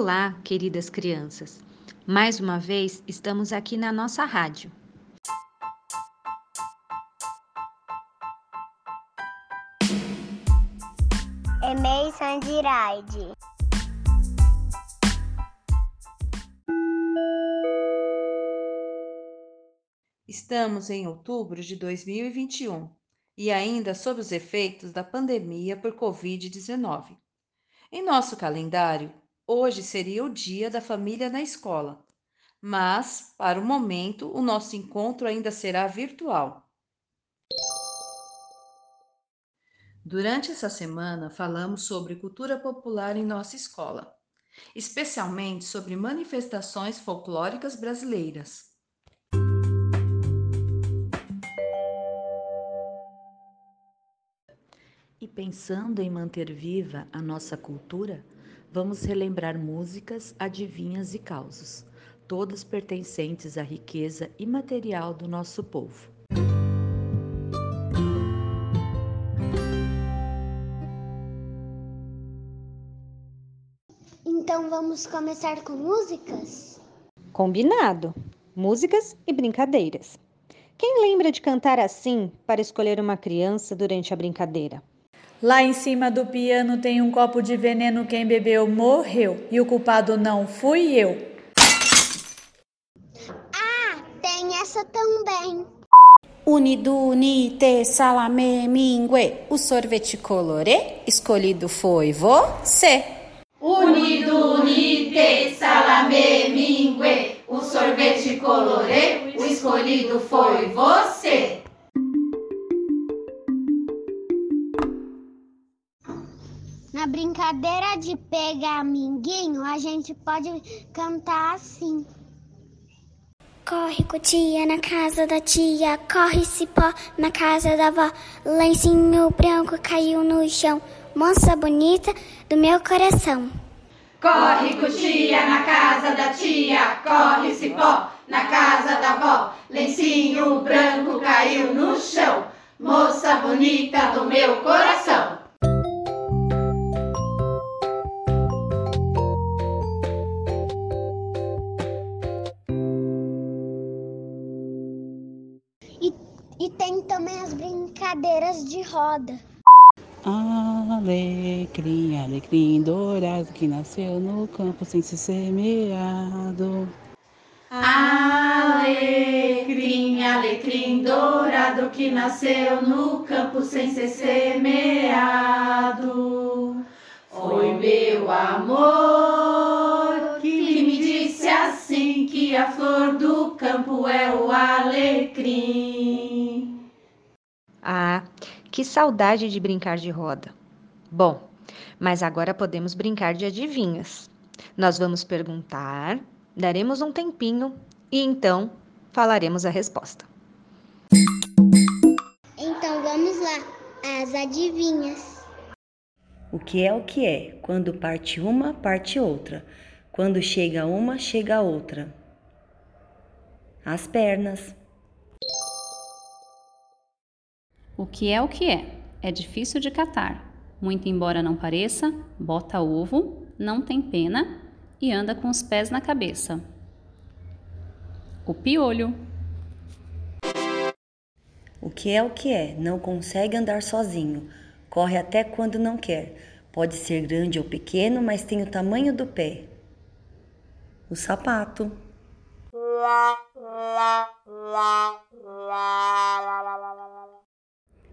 Olá, queridas crianças. Mais uma vez estamos aqui na nossa rádio. Emei Sandiraide. Estamos em outubro de 2021 e ainda sob os efeitos da pandemia por Covid-19. Em nosso calendário, hoje seria o dia da família na escola, mas, para o momento, o nosso encontro ainda será virtual. Durante essa semana, falamos sobre cultura popular em nossa escola, especialmente sobre manifestações folclóricas brasileiras. E pensando em manter viva a nossa cultura, vamos relembrar músicas, adivinhas e causos, todas pertencentes à riqueza imaterial do nosso povo. Então vamos começar com músicas? Combinado! Músicas e brincadeiras. Quem lembra de cantar assim para escolher uma criança durante a brincadeira? Lá em cima do piano tem um copo de veneno, quem bebeu morreu. E o culpado não fui eu. Ah, tem essa também. Unido, unite, salame, mingue. O sorvete colorê escolhido foi você. Unido, unite, salame, mingue. O sorvete colorê, o escolhido foi você. Brincadeira de pegar minguinho, a gente pode cantar assim. Corre cutia na casa da tia, corre cipó na casa da avó. Lencinho branco caiu no chão, moça bonita do meu coração. Corre cutia na casa da tia, corre cipó na casa da avó. Lencinho branco caiu no chão, moça bonita do meu coração. E tem também as brincadeiras de roda. Alecrim, alecrim dourado que nasceu no campo sem ser semeado. Alecrim, alecrim dourado que nasceu no campo sem ser semeado. Foi meu amor que me disse assim que a flor do campo é o alecrim. Ah, que saudade de brincar de roda. Bom, mas agora podemos brincar de adivinhas. Nós vamos perguntar, daremos um tempinho e então falaremos a resposta. Então vamos lá, as adivinhas. O que é o que é? Quando parte uma, parte outra. Quando chega uma, chega outra. As pernas. O que é o que é? É difícil de catar. Muito embora não pareça, bota ovo, não tem pena e anda com os pés na cabeça. O piolho. O que é o que é? Não consegue andar sozinho. Corre até quando não quer. Pode ser grande ou pequeno, mas tem o tamanho do pé. O sapato.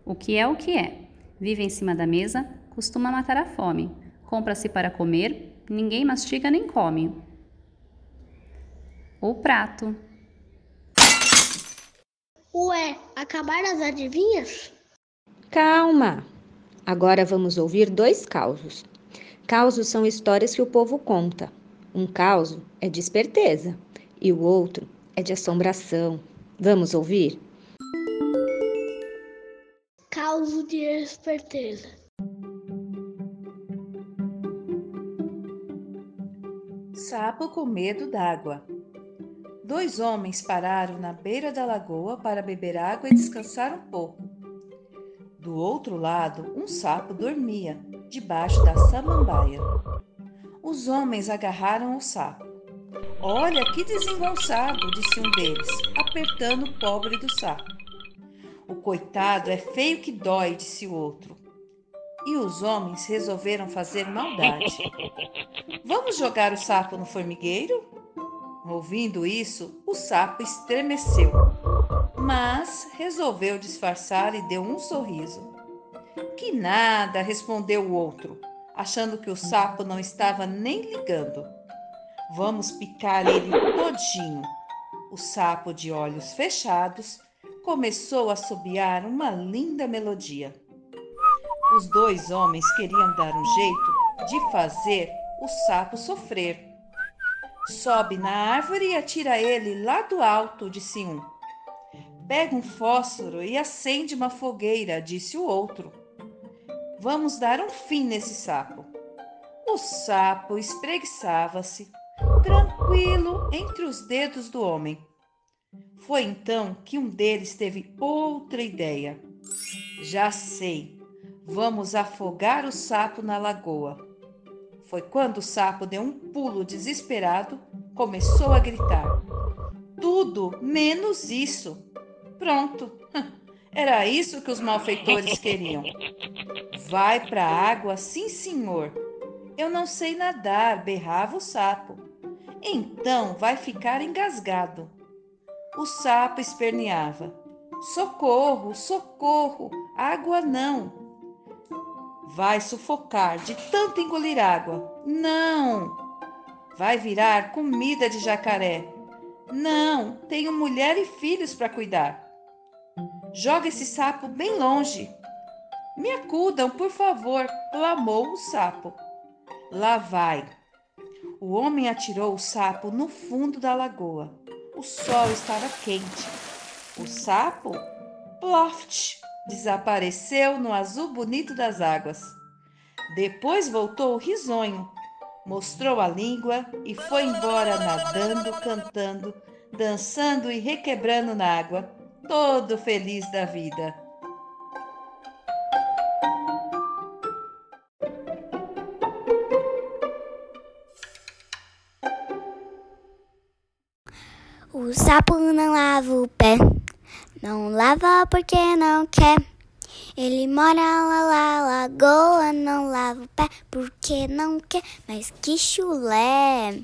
O que é o que é? Vive em cima da mesa, costuma matar a fome. Compra-se para comer, ninguém mastiga nem come. O prato. Ué, acabaram as adivinhas? Calma! Agora vamos ouvir dois causos. Causos são histórias que o povo conta. Um causo é de esperteza e o outro é de assombração. Vamos ouvir? De esperteza. Sapo com medo d'água. Dois homens pararam na beira da lagoa para beber água e descansar um pouco. Do outro lado, um sapo dormia, debaixo da samambaia. Os homens agarraram o sapo. Olha que desengonçado, disse um deles, apertando o pobre do sapo. O coitado é feio que dói, disse o outro. E os homens resolveram fazer maldade. Vamos jogar o sapo no formigueiro? Ouvindo isso, o sapo estremeceu, mas resolveu disfarçar e deu um sorriso. Que nada, respondeu o outro, achando que o sapo não estava nem ligando. Vamos picar ele todinho. O sapo, de olhos fechados, começou a assobiar uma linda melodia. Os dois homens queriam dar um jeito de fazer o sapo sofrer. Sobe na árvore e atira ele lá do alto, disse um. Pega um fósforo e acende uma fogueira, disse o outro. Vamos dar um fim nesse sapo. O sapo espreguiçava-se, tranquilo, entre os dedos do homem. Foi então que um deles teve outra ideia. Já sei, vamos afogar o sapo na lagoa. Foi quando o sapo deu um pulo desesperado, começou a gritar: Tudo menos isso! Pronto! Era isso que os malfeitores queriam. Vai para a água, sim, senhor. Eu não sei nadar, berrava o sapo. Então vai ficar engasgado. O sapo esperneava. Socorro, socorro, água não. Vai sufocar de tanto engolir água. Não. Vai virar comida de jacaré. Não, tenho mulher e filhos para cuidar. Joga esse sapo bem longe. Me acudam, por favor, clamou o sapo. Lá vai. O homem atirou o sapo no fundo da lagoa. O sol estava quente. O sapo, ploft, desapareceu no azul bonito das águas. Depois voltou risonho, mostrou a língua e foi embora nadando, cantando, dançando e requebrando na água todo feliz da vida. Sapo não lava o pé, não lava porque não quer. Ele mora lá na lagoa, não lava o pé porque não quer, mas que chulé!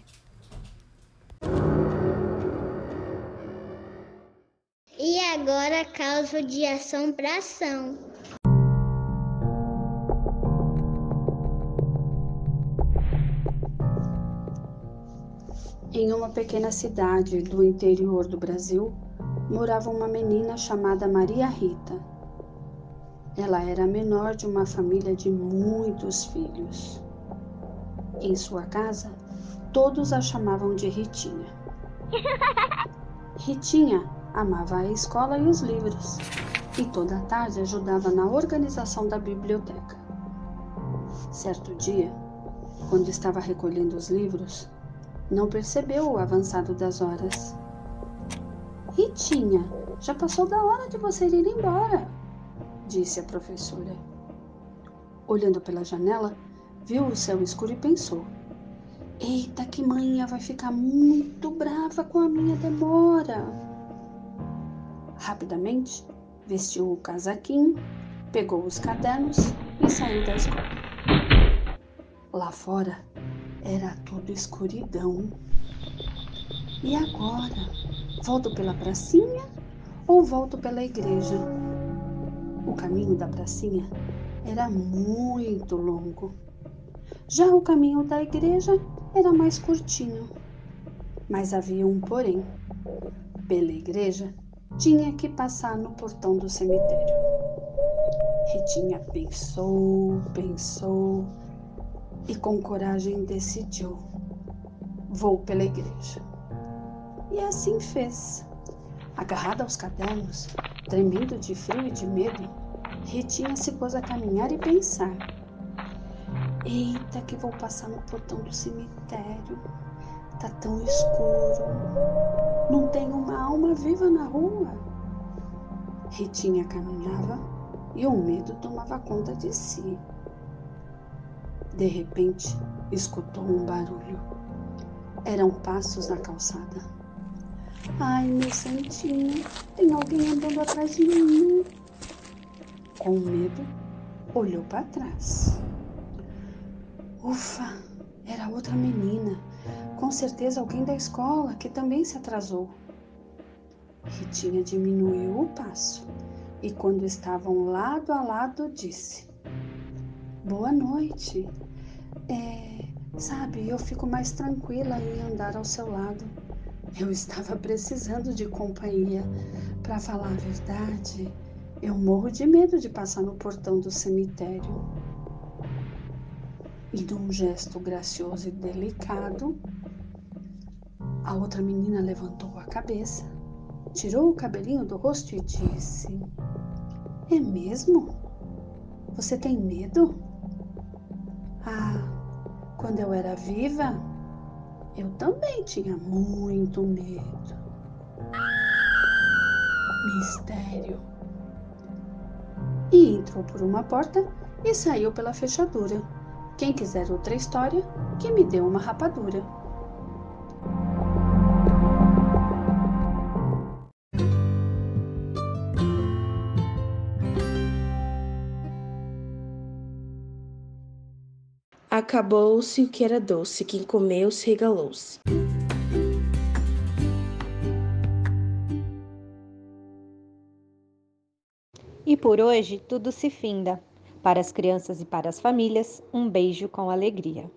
E agora causa de assombração. Em uma pequena cidade do interior do Brasil, morava uma menina chamada Maria Rita. Ela era a menor de uma família de muitos filhos. Em sua casa, todos a chamavam de Ritinha. Ritinha amava a escola e os livros, e toda a tarde ajudava na organização da biblioteca. Certo dia, quando estava recolhendo os livros, não percebeu o avançado das horas. Ritinha, já passou da hora de você ir embora, disse a professora. Olhando pela janela, viu o céu escuro e pensou: Eita, que manhã vai ficar muito brava com a minha demora. Rapidamente, vestiu o casaquinho, pegou os cadernos e saiu da escola. Lá fora era tudo escuridão. E agora? Volto pela pracinha ou volto pela igreja? O caminho da pracinha era muito longo. Já o caminho da igreja era mais curtinho. Mas havia um porém. Pela igreja tinha que passar no portão do cemitério. Ritinha pensou, pensou e com coragem decidiu: vou pela igreja. E assim fez. Agarrada aos cadernos, tremendo de frio e de medo, Ritinha se pôs a caminhar e pensar. Eita, que vou passar no portão do cemitério. Tá tão escuro. Não tem uma alma viva na rua. Ritinha caminhava e o medo tomava conta de si. De repente, escutou um barulho. Eram passos na calçada. Ai, meu santinho, tem alguém andando atrás de mim. Com medo, olhou para trás. Ufa, era outra menina. Com certeza alguém da escola que também se atrasou. Ritinha diminuiu o passo e, quando estavam lado a lado, disse: Boa noite. É, sabe, eu fico mais tranquila em andar ao seu lado. Eu estava precisando de companhia. Para falar a verdade, eu morro de medo de passar no portão do cemitério. E num gesto gracioso e delicado, a outra menina levantou a cabeça, tirou o cabelinho do rosto e disse: É mesmo? Você tem medo? Ah, quando eu era viva, eu também tinha muito medo. Mistério. E entrou por uma porta e saiu pela fechadura. Quem quiser outra história, que me deu uma rapadura. Acabou-se o que era doce, quem comeu se regalou-se. E por hoje tudo se finda. Para as crianças e para as famílias, um beijo com alegria.